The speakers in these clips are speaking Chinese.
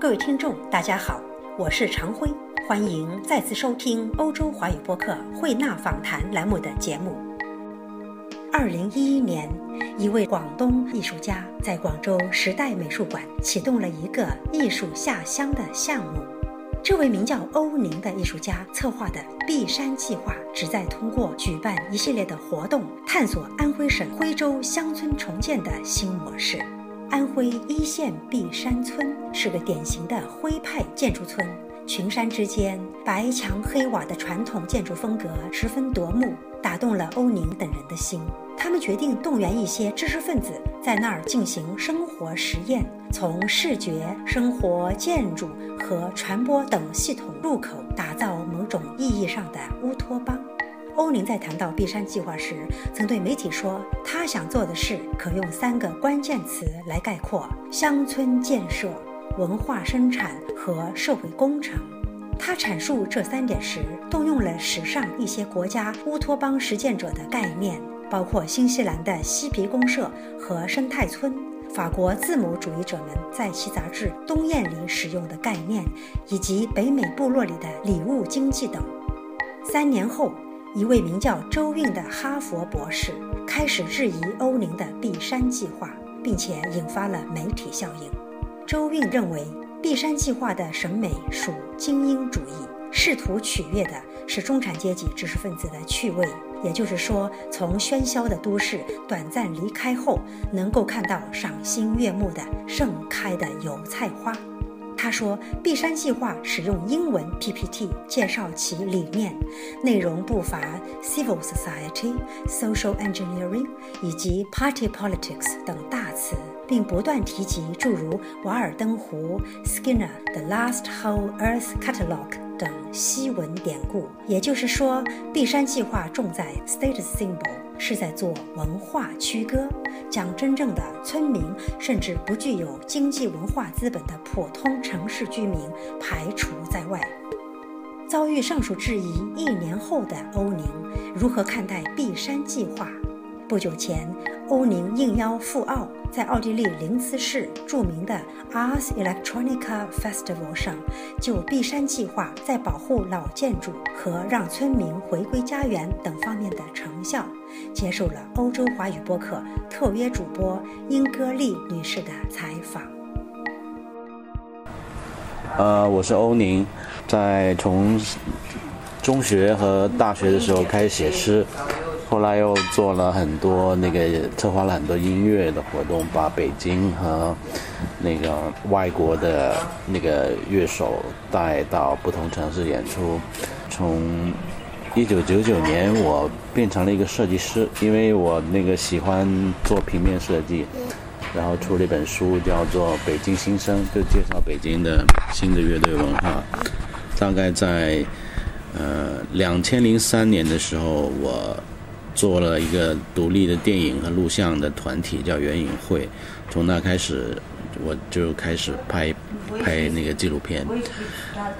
各位听众，大家好，我是常辉，欢迎再次收听欧洲华语播客慧纳访谈栏目的节目。二零一一年，一位广东艺术家在广州时代美术馆启动了一个艺术下乡的项目。这位名叫欧宁的艺术家策划的“碧山计划”，旨在通过举办一系列的活动，探索安徽省徽州乡村重建的新模式。安徽一县碧山村是个典型的徽派建筑村，群山之间白墙黑瓦的传统建筑风格十分夺目，打动了欧宁等人的心。他们决定动员一些知识分子在那儿进行生活实验，从视觉、生活、建筑和传播等系统入口，打造某种意义上的乌托邦。欧宁在谈到碧山计划时，曾对媒体说：“他想做的事可用三个关键词来概括：乡村建设、文化生产和社会工程。”他阐述这三点时，动用了史上一些国家乌托邦实践者的概念，包括新西兰的嬉皮公社和生态村，法国字母主义者们在其杂志《东燕》里使用的概念，以及北美部落里的礼物经济等。三年后。一位名叫周韵的哈佛博士开始质疑欧宁的碧山计划，并且引发了媒体效应。周韵认为，碧山计划的审美属精英主义，试图取悦的是中产阶级知识分子的趣味，也就是说，从喧嚣的都市短暂离开后，能够看到赏心悦目的盛开的油菜花。他说，碧山计划使用英文 PPT 介绍其理念，内容不乏 civil society、social engineering 以及 party politics 等大词，并不断提及诸如《瓦尔登湖》、Skinner 的 Last Whole Earth Catalog 等西文典故。也就是说，碧山计划重在 status symbol。是在做文化区割，将真正的村民甚至不具有经济文化资本的普通城市居民排除在外。遭遇上述质疑一年后的欧宁，如何看待碧山计划？不久前，欧宁应邀赴澳，在奥地利林茨市著名的 Ars Electronica Festival 上，就碧山计划在保护老建筑和让村民回归家园等方面的成效，接受了欧洲华语播客特约主播英歌丽女士的采访。呃，我是欧宁，在从中学和大学的时候开始写诗。后来又做了很多那个，策划了很多音乐的活动，把北京和那个外国的那个乐手带到不同城市演出。从一九九九年，我变成了一个设计师，因为我那个喜欢做平面设计，然后出了一本书，叫做《北京新生》，就介绍北京的新的乐队文化。大概在呃两千零三年的时候，我。做了一个独立的电影和录像的团体，叫原影会。从那开始，我就开始拍拍那个纪录片。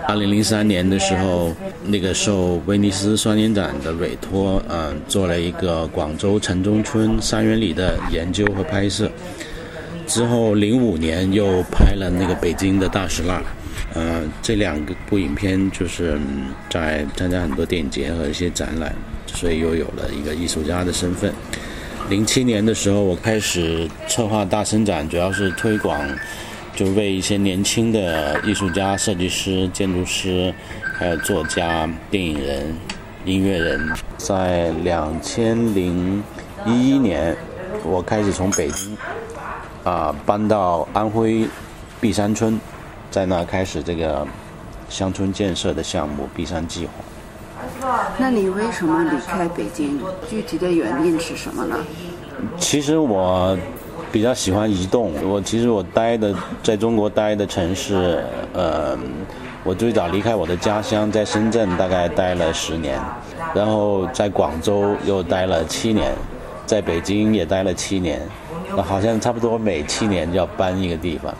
二零零三年的时候，那个受威尼斯双年展的委托，嗯，做了一个广州城中村三元里的研究和拍摄。之后零五年又拍了那个北京的大石蜡。嗯，这两个部影片就是在参加很多电影节和一些展览。所以又有了一个艺术家的身份。零七年的时候，我开始策划大生展，主要是推广，就为一些年轻的艺术家、设计师、建筑师，还有作家、电影人、音乐人。在两千零一一年，我开始从北京啊搬到安徽碧山村，在那开始这个乡村建设的项目——碧山计划。那你为什么离开北京？具体的原因是什么呢？其实我比较喜欢移动。我其实我待的在中国待的城市，呃，我最早离开我的家乡，在深圳大概待了十年，然后在广州又待了七年，在北京也待了七年，那好像差不多每七年就要搬一个地方，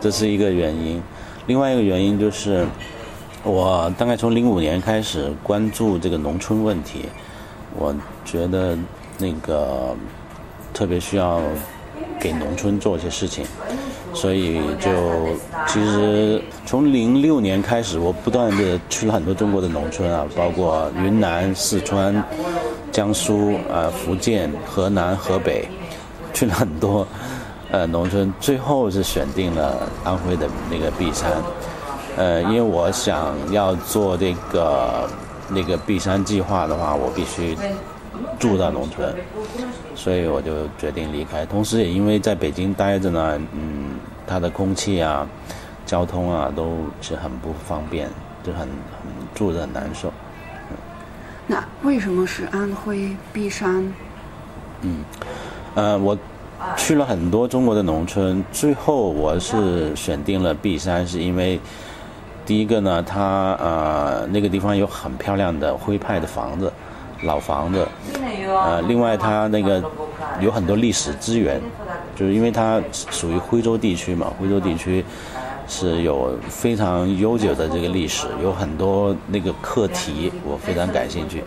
这是一个原因。另外一个原因就是。我大概从零五年开始关注这个农村问题，我觉得那个特别需要给农村做一些事情，所以就其实从零六年开始，我不断的去了很多中国的农村啊，包括云南、四川、江苏啊、福建、河南、河北，去了很多呃农村，最后是选定了安徽的那个璧山。呃，因为我想要做这个那个璧山计划的话，我必须住到农村，所以我就决定离开。同时也因为在北京待着呢，嗯，它的空气啊、交通啊都是很不方便，就很很住着很难受。那为什么是安徽璧山？嗯，呃，我去了很多中国的农村，最后我是选定了璧山，是因为。第一个呢，它呃那个地方有很漂亮的徽派的房子，老房子，呃，另外它那个有很多历史资源，就是因为它属于徽州地区嘛，徽州地区是有非常悠久的这个历史，有很多那个课题我非常感兴趣。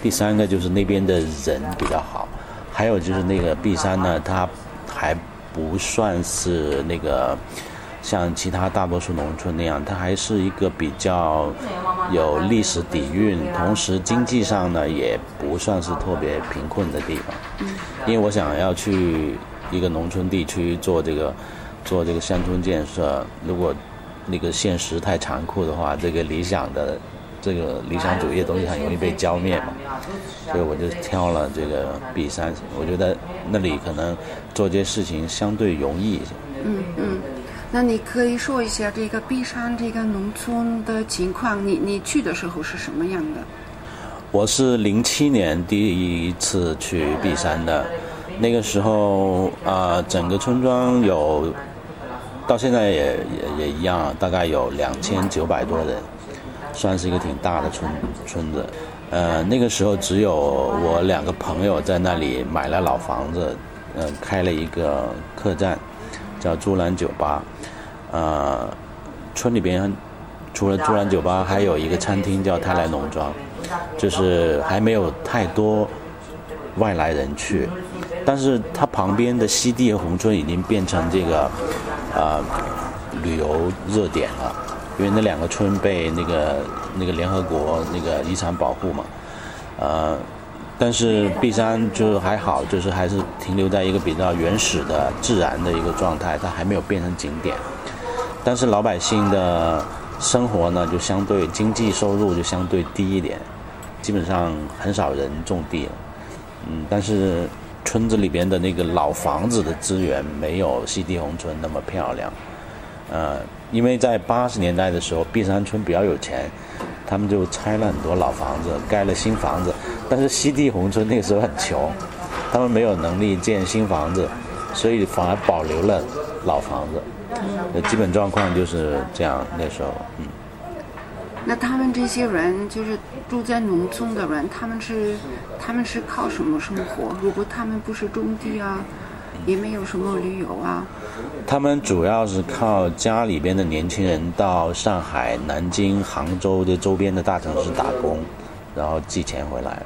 第三个就是那边的人比较好，还有就是那个璧山呢，它还不算是那个。像其他大多数农村那样，它还是一个比较有历史底蕴，同时经济上呢也不算是特别贫困的地方。因为我想要去一个农村地区做这个做这个乡村建设，如果那个现实太残酷的话，这个理想的这个理想主义的东西很容易被浇灭嘛。所以我就挑了这个璧山，我觉得那里可能做这些事情相对容易一些。嗯嗯。那你可以说一下这个璧山这个农村的情况，你你去的时候是什么样的？我是零七年第一次去璧山的，那个时候啊，整个村庄有，到现在也也也一样，大概有两千九百多人，算是一个挺大的村村子。呃，那个时候只有我两个朋友在那里买了老房子，呃，开了一个客栈。叫珠兰酒吧，呃，村里边除了珠兰酒吧，还有一个餐厅叫泰来农庄，就是还没有太多外来人去，但是它旁边的西地和宏村已经变成这个呃旅游热点了，因为那两个村被那个那个联合国那个遗产保护嘛，呃。但是璧山就是还好，就是还是停留在一个比较原始的自然的一个状态，它还没有变成景点。但是老百姓的生活呢，就相对经济收入就相对低一点，基本上很少人种地了。嗯，但是村子里边的那个老房子的资源没有西递宏村那么漂亮。呃，因为在八十年代的时候，璧山村比较有钱。他们就拆了很多老房子，盖了新房子。但是西递宏村那个时候很穷，他们没有能力建新房子，所以反而保留了老房子。那基本状况就是这样。那时候，嗯。那他们这些人就是住在农村的人，他们是他们是靠什么生活？如果他们不是种地啊？也没有什么旅游啊。他们主要是靠家里边的年轻人到上海、南京、杭州这周边的大城市打工，然后寄钱回来。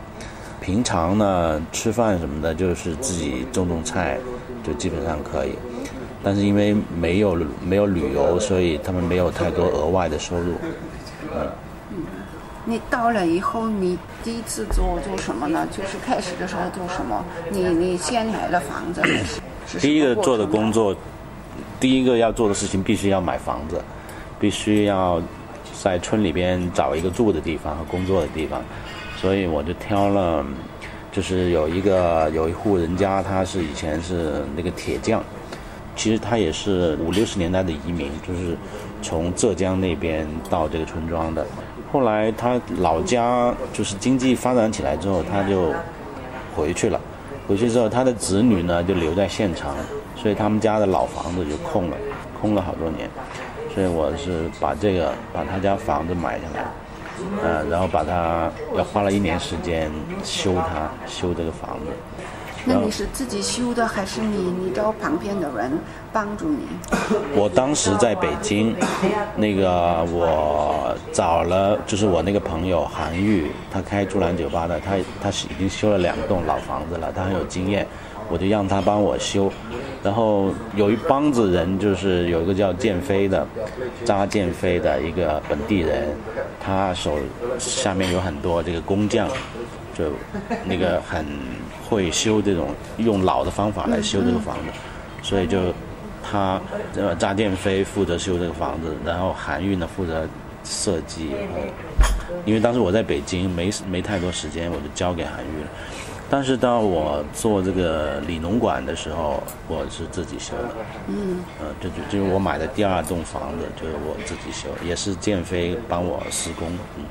平常呢，吃饭什么的，就是自己种种菜，就基本上可以。但是因为没有没有旅游，所以他们没有太多额外的收入。嗯。你到了以后，你第一次做做什么呢？就是开始的时候做什么？你你先买了房子。第一个做的工作，第一个要做的事情，必须要买房子，必须要在村里边找一个住的地方和工作的地方。所以我就挑了，就是有一个有一户人家，他是以前是那个铁匠，其实他也是五六十年代的移民，就是从浙江那边到这个村庄的。后来他老家就是经济发展起来之后，他就回去了。回去之后，他的子女呢就留在县城，所以他们家的老房子就空了，空了好多年。所以我是把这个把他家房子买下来，呃，然后把它要花了一年时间修它，修这个房子。那你是自己修的，还是你你找旁边的人帮助你？我当时在北京，那个我找了，就是我那个朋友韩玉，他开珠兰酒吧的，他他是已经修了两栋老房子了，他很有经验。我就让他帮我修。然后有一帮子人，就是有一个叫建飞的，扎建飞的一个本地人，他手下面有很多这个工匠，就那个很会修这种用老的方法来修这个房子，所以就他呃扎建飞负责修这个房子，然后韩愈呢负责设计。因为当时我在北京，没没太多时间，我就交给韩愈了。但是到我做这个里农馆的时候，我是自己修的。嗯。呃，这就就是我买的第二栋房子，就是我自己修，也是建飞帮我施工。嗯。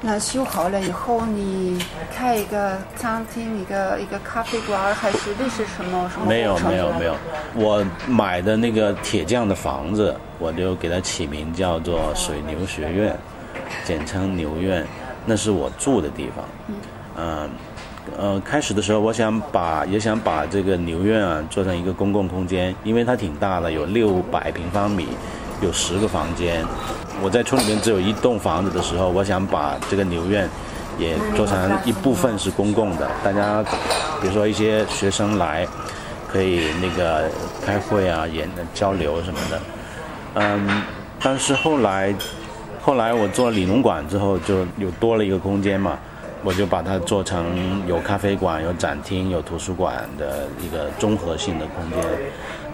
那修好了以后，你开一个餐厅，一个一个咖啡馆，还是那是什么什么？没有没有没有，我买的那个铁匠的房子，我就给它起名叫做水牛学院，简称牛院，那是我住的地方。嗯。嗯。呃，开始的时候，我想把也想把这个牛院啊做成一个公共空间，因为它挺大的，有六百平方米，有十个房间。我在村里面只有一栋房子的时候，我想把这个牛院也做成一部分是公共的，大家比如说一些学生来可以那个开会啊、演交流什么的。嗯，但是后来后来我做了理农馆之后，就又多了一个空间嘛。我就把它做成有咖啡馆、有展厅、有图书馆的一个综合性的空间。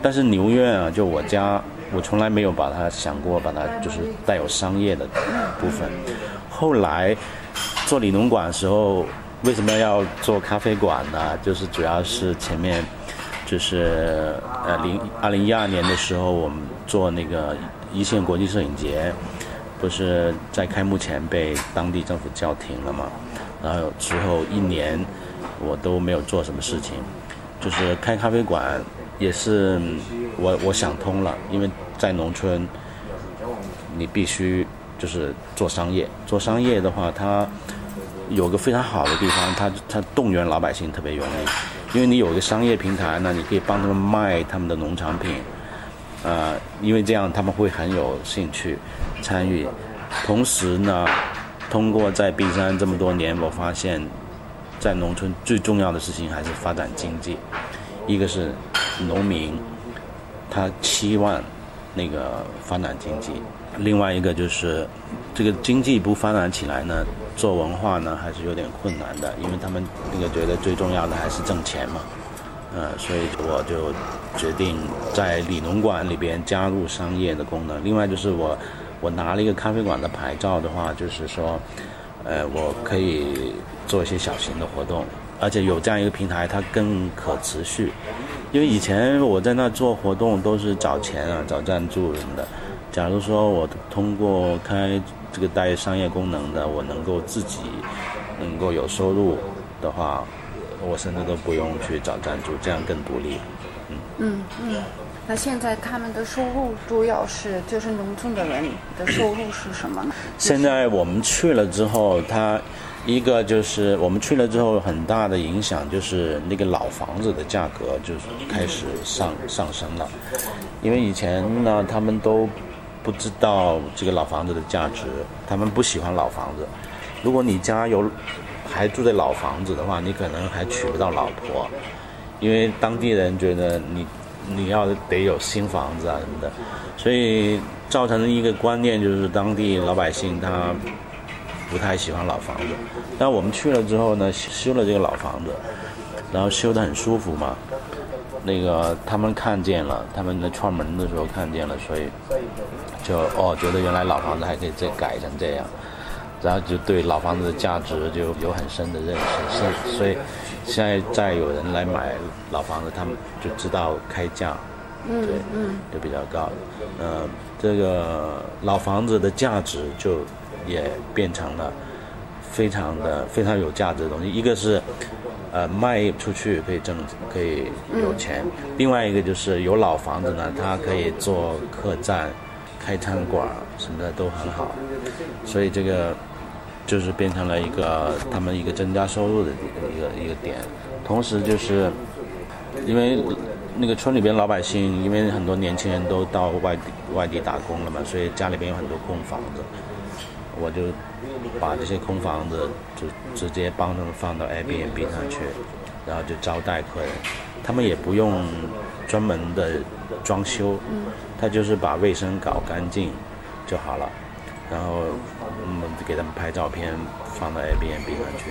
但是牛院啊，就我家，我从来没有把它想过把它就是带有商业的部分。后来做理农馆的时候，为什么要做咖啡馆呢？就是主要是前面就是呃零二零一二年的时候，我们做那个一线国际摄影节，不是在开幕前被当地政府叫停了吗？然后之后一年，我都没有做什么事情，就是开咖啡馆，也是我我想通了，因为在农村，你必须就是做商业，做商业的话，它有个非常好的地方，它它动员老百姓特别容易，因为你有一个商业平台呢，你可以帮他们卖他们的农产品，呃，因为这样他们会很有兴趣参与，同时呢。通过在璧山这么多年，我发现，在农村最重要的事情还是发展经济。一个是农民，他期望那个发展经济；另外一个就是这个经济不发展起来呢，做文化呢还是有点困难的，因为他们那个觉得最重要的还是挣钱嘛。呃，所以我就决定在里农馆里边加入商业的功能。另外就是我。我拿了一个咖啡馆的牌照的话，就是说，呃，我可以做一些小型的活动，而且有这样一个平台，它更可持续。因为以前我在那做活动都是找钱啊，找赞助什么的。假如说我通过开这个带商业功能的，我能够自己能够有收入的话，我甚至都不用去找赞助，这样更独立。嗯嗯嗯。那现在他们的收入主要是就是农村的人的收入是什么呢？现在我们去了之后，他一个就是我们去了之后很大的影响就是那个老房子的价格就开始上上升了，因为以前呢他们都不知道这个老房子的价值，他们不喜欢老房子。如果你家有还住在老房子的话，你可能还娶不到老婆，因为当地人觉得你。你要得有新房子啊什么的，所以造成的一个观念就是当地老百姓他不太喜欢老房子。但我们去了之后呢，修了这个老房子，然后修得很舒服嘛。那个他们看见了，他们在串门的时候看见了，所以就哦觉得原来老房子还可以再改成这样，然后就对老房子的价值就有很深的认识，是所以。现在再有人来买老房子，他们就知道开价，对，就比较高。呃，这个老房子的价值就也变成了非常的非常有价值的东西。一个是呃卖出去可以挣可以有钱，另外一个就是有老房子呢，它可以做客栈、开餐馆什么的都很好，所以这个。就是变成了一个他们一个增加收入的一个一个点，同时就是因为那个村里边老百姓，因为很多年轻人都到外地外地打工了嘛，所以家里边有很多空房子，我就把这些空房子就直接帮他们放到 Airbnb 上去，然后就招待客人，他们也不用专门的装修，他就是把卫生搞干净就好了，然后我们给他们拍照片放到 Airbnb 上去。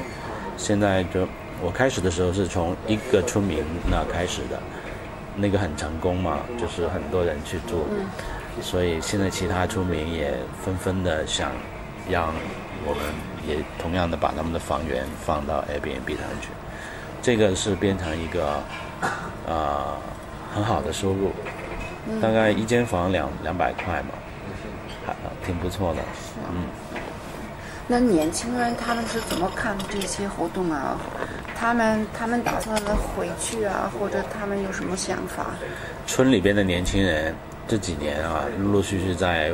现在就我开始的时候是从一个村民那开始的，那个很成功嘛，就是很多人去住，所以现在其他村民也纷纷的想让我们也同样的把他们的房源放到 Airbnb 上去。这个是变成一个呃很好的收入，大概一间房两两百块嘛，还挺不错的。是嗯，那年轻人他们是怎么看这些活动啊？他们他们打算回去啊，或者他们有什么想法？村里边的年轻人这几年啊，陆陆续续在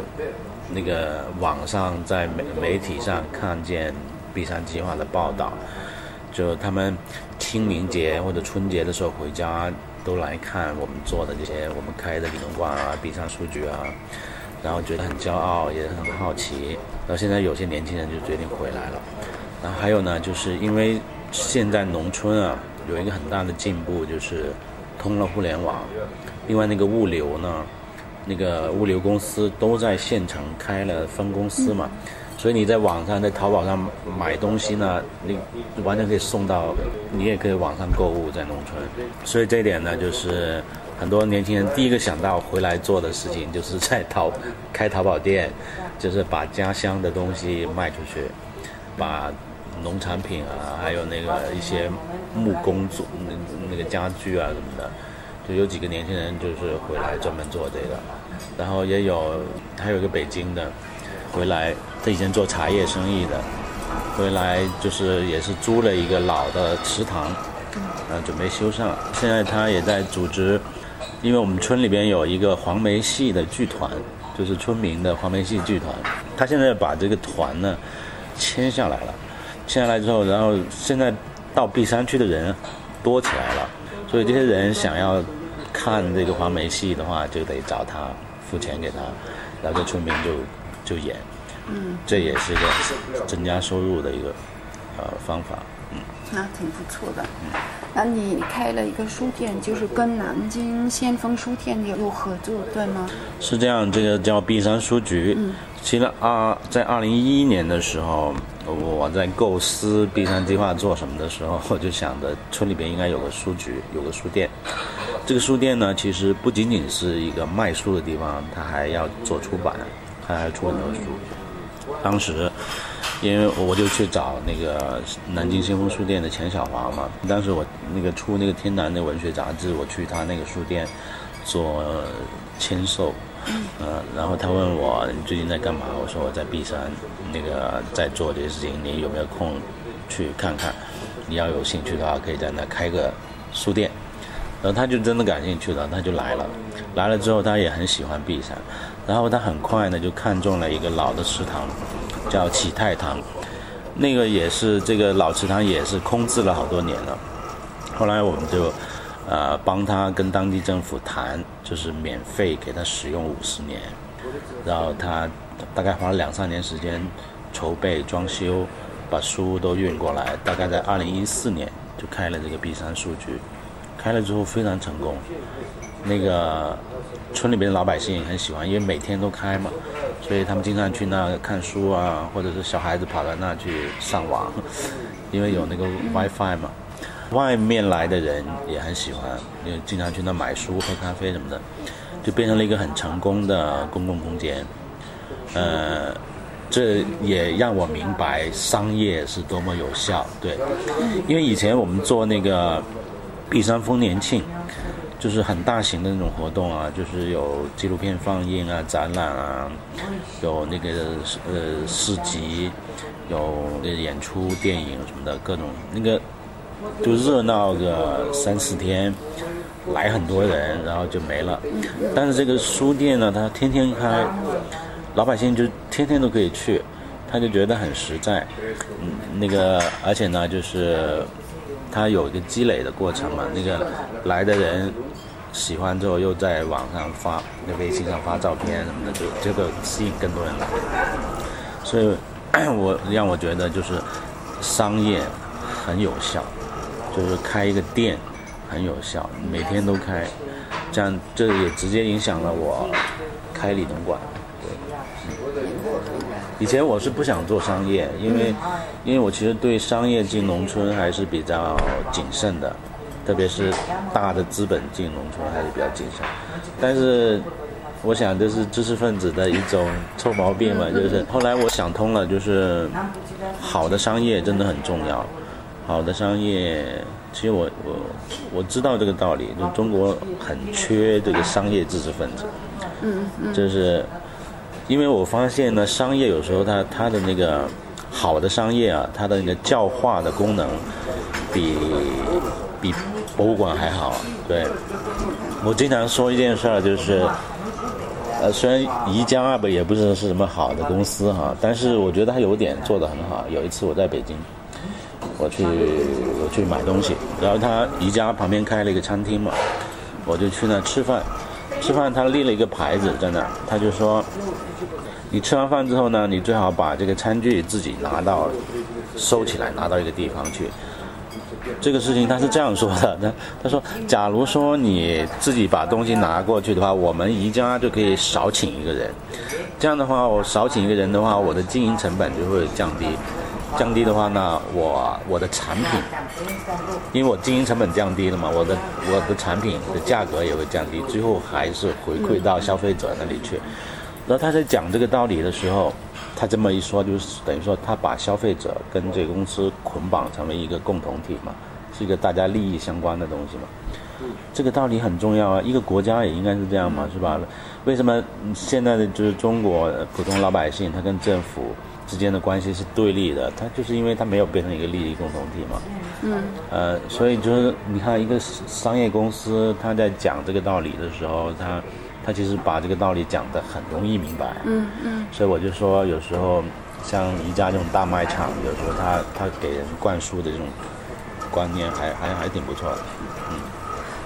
那个网上、在媒媒体上看见 B 三计划的报道，就他们清明节或者春节的时候回家都来看我们做的这些，我们开的理论馆啊、B 三数据啊，然后觉得很骄傲，也很好奇。然后现在有些年轻人就决定回来了。然后还有呢，就是因为现在农村啊有一个很大的进步，就是通了互联网。另外那个物流呢，那个物流公司都在县城开了分公司嘛，所以你在网上在淘宝上买东西呢，你完全可以送到，你也可以网上购物在农村。所以这一点呢，就是很多年轻人第一个想到回来做的事情，就是在淘开淘宝店，就是把家乡的东西卖出去，把农产品啊，还有那个一些木工做那那个家具啊什么的，就有几个年轻人就是回来专门做这个，然后也有还有一个北京的回来，他以前做茶叶生意的，回来就是也是租了一个老的池塘，呃，准备修缮。现在他也在组织，因为我们村里边有一个黄梅戏的剧团，就是村民的黄梅戏剧团，他现在把这个团呢签下来了。签下来之后，然后现在到璧山区的人多起来了，所以这些人想要看这个黄梅戏的话，就得找他付钱给他，然后这村民就就演，嗯，这也是一个增加收入的一个呃方法。嗯那挺不错的。那你开了一个书店，就是跟南京先锋书店有有合作，对吗？是这样，这个叫碧山书局。嗯其实二在二零一一年的时候，我在构思碧山计划做什么的时候，我就想着村里边应该有个书局，有个书店。这个书店呢，其实不仅仅是一个卖书的地方，它还要做出版，它还出很多书。当时，因为我就去找那个南京先锋书店的钱小华嘛，当时我那个出那个天南的文学杂志，我去他那个书店做签售。呃，然后他问我你最近在干嘛？我说我在 B 山，那个在做这些事情，你有没有空去看看？你要有兴趣的话，可以在那开个书店。然后他就真的感兴趣了，他就来了。来了之后，他也很喜欢 B 山，然后他很快呢就看中了一个老的池塘，叫启泰堂。那个也是这个老池塘也是空置了好多年了。后来我们就。呃，帮他跟当地政府谈，就是免费给他使用五十年，然后他大概花了两三年时间筹备装修，把书都运过来，大概在二零一四年就开了这个 B 三数据，开了之后非常成功，那个村里边的老百姓也很喜欢，因为每天都开嘛，所以他们经常去那看书啊，或者是小孩子跑到那去上网，因为有那个 WiFi 嘛。外面来的人也很喜欢，因为经常去那买书、喝咖啡什么的，就变成了一个很成功的公共空间。呃，这也让我明白商业是多么有效。对，因为以前我们做那个碧山丰年庆，就是很大型的那种活动啊，就是有纪录片放映啊、展览啊，有那个呃市集，有那演出、电影什么的各种那个。就热闹个三四天，来很多人，然后就没了。但是这个书店呢，它天天开，老百姓就天天都可以去，他就觉得很实在。嗯，那个而且呢，就是它有一个积累的过程嘛。那个来的人喜欢之后，又在网上发，在微信上发照片什么的，就这个吸引更多人来。所以，我让我觉得就是商业很有效。就是开一个店很有效，每天都开，这样这也直接影响了我开理农馆。对，以前我是不想做商业，因为因为我其实对商业进农村还是比较谨慎的，特别是大的资本进农村还是比较谨慎。但是我想这是知识分子的一种臭毛病嘛，就是后来我想通了，就是好的商业真的很重要。好的商业，其实我我我知道这个道理，就中国很缺这个商业知识分子。嗯嗯。就是因为我发现呢，商业有时候它它的那个好的商业啊，它的那个教化的功能比比博物馆还好。对，我经常说一件事儿，就是呃，虽然宜家不也不是是什么好的公司哈，但是我觉得它有点做得很好。有一次我在北京。我去我去买东西，然后他宜家旁边开了一个餐厅嘛，我就去那吃饭。吃饭他立了一个牌子在那，他就说，你吃完饭之后呢，你最好把这个餐具自己拿到收起来，拿到一个地方去。这个事情他是这样说的，他他说，假如说你自己把东西拿过去的话，我们宜家就可以少请一个人。这样的话，我少请一个人的话，我的经营成本就会降低。降低的话呢，我我的产品，因为我经营成本降低了嘛，我的我的产品的价格也会降低，最后还是回馈到消费者那里去。然后他在讲这个道理的时候，他这么一说，就是等于说他把消费者跟这个公司捆绑成为一个共同体嘛，是一个大家利益相关的东西嘛。这个道理很重要啊，一个国家也应该是这样嘛，是吧？为什么现在的就是中国普通老百姓他跟政府？之间的关系是对立的，它就是因为它没有变成一个利益共同体嘛。嗯。呃，所以就是你看，一个商业公司，他在讲这个道理的时候，他他其实把这个道理讲得很容易明白。嗯嗯。所以我就说，有时候像宜家这种大卖场，有时候他他给人灌输的这种观念，还还还挺不错的。嗯。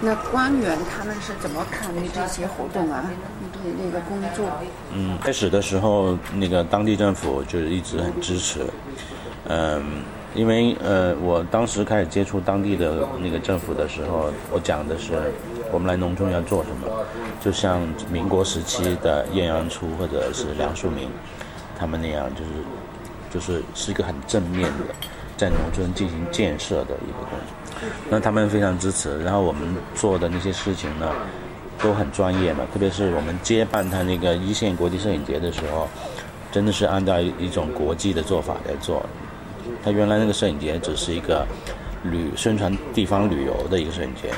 那官员他们是怎么看你这些活动啊？你的那个工作？嗯，开始的时候，那个当地政府就是一直很支持。嗯，因为呃，我当时开始接触当地的那个政府的时候，我讲的是我们来农村要做什么，就像民国时期的晏阳初或者是梁漱溟他们那样，就是就是是一个很正面的，在农村进行建设的一个工作。那他们非常支持，然后我们做的那些事情呢，都很专业嘛。特别是我们接办他那个一线国际摄影节的时候，真的是按照一种国际的做法来做。他原来那个摄影节只是一个旅宣传地方旅游的一个摄影节，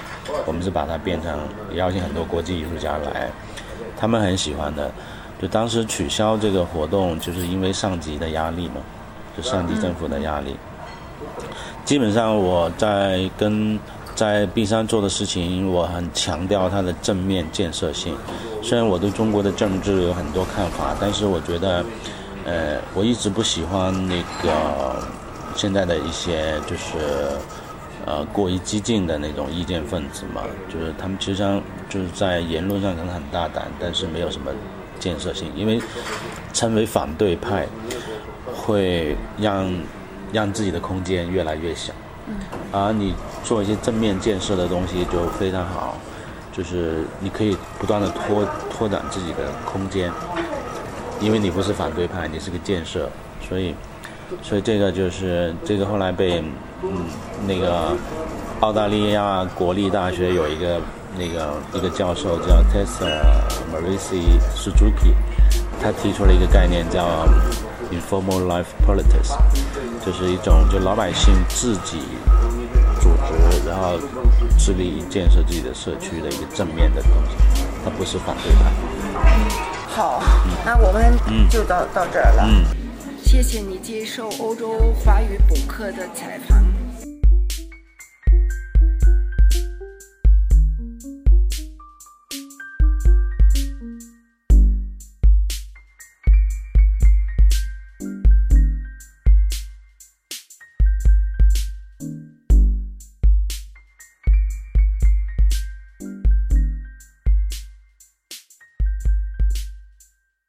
我们是把它变成邀请很多国际艺术家来，他们很喜欢的。就当时取消这个活动，就是因为上级的压力嘛，就上级政府的压力。基本上我在跟在璧山做的事情，我很强调它的正面建设性。虽然我对中国的政治有很多看法，但是我觉得，呃，我一直不喜欢那个现在的一些就是呃过于激进的那种意见分子嘛，就是他们其实上就是在言论上可能很大胆，但是没有什么建设性，因为称为反对派会让。让自己的空间越来越小，而你做一些正面建设的东西就非常好，就是你可以不断的拓拓展自己的空间，因为你不是反对派，你是个建设，所以，所以这个就是这个后来被嗯那个澳大利亚国立大学有一个那个一个教授叫 Tessa Marisi Suzuki，他提出了一个概念叫 Informal Life Politics。就是一种就老百姓自己组织，然后致力于建设自己的社区的一个正面的东西，它不是反对派。好，那我们就到到这儿了。谢谢你接受欧洲华语补课的采访。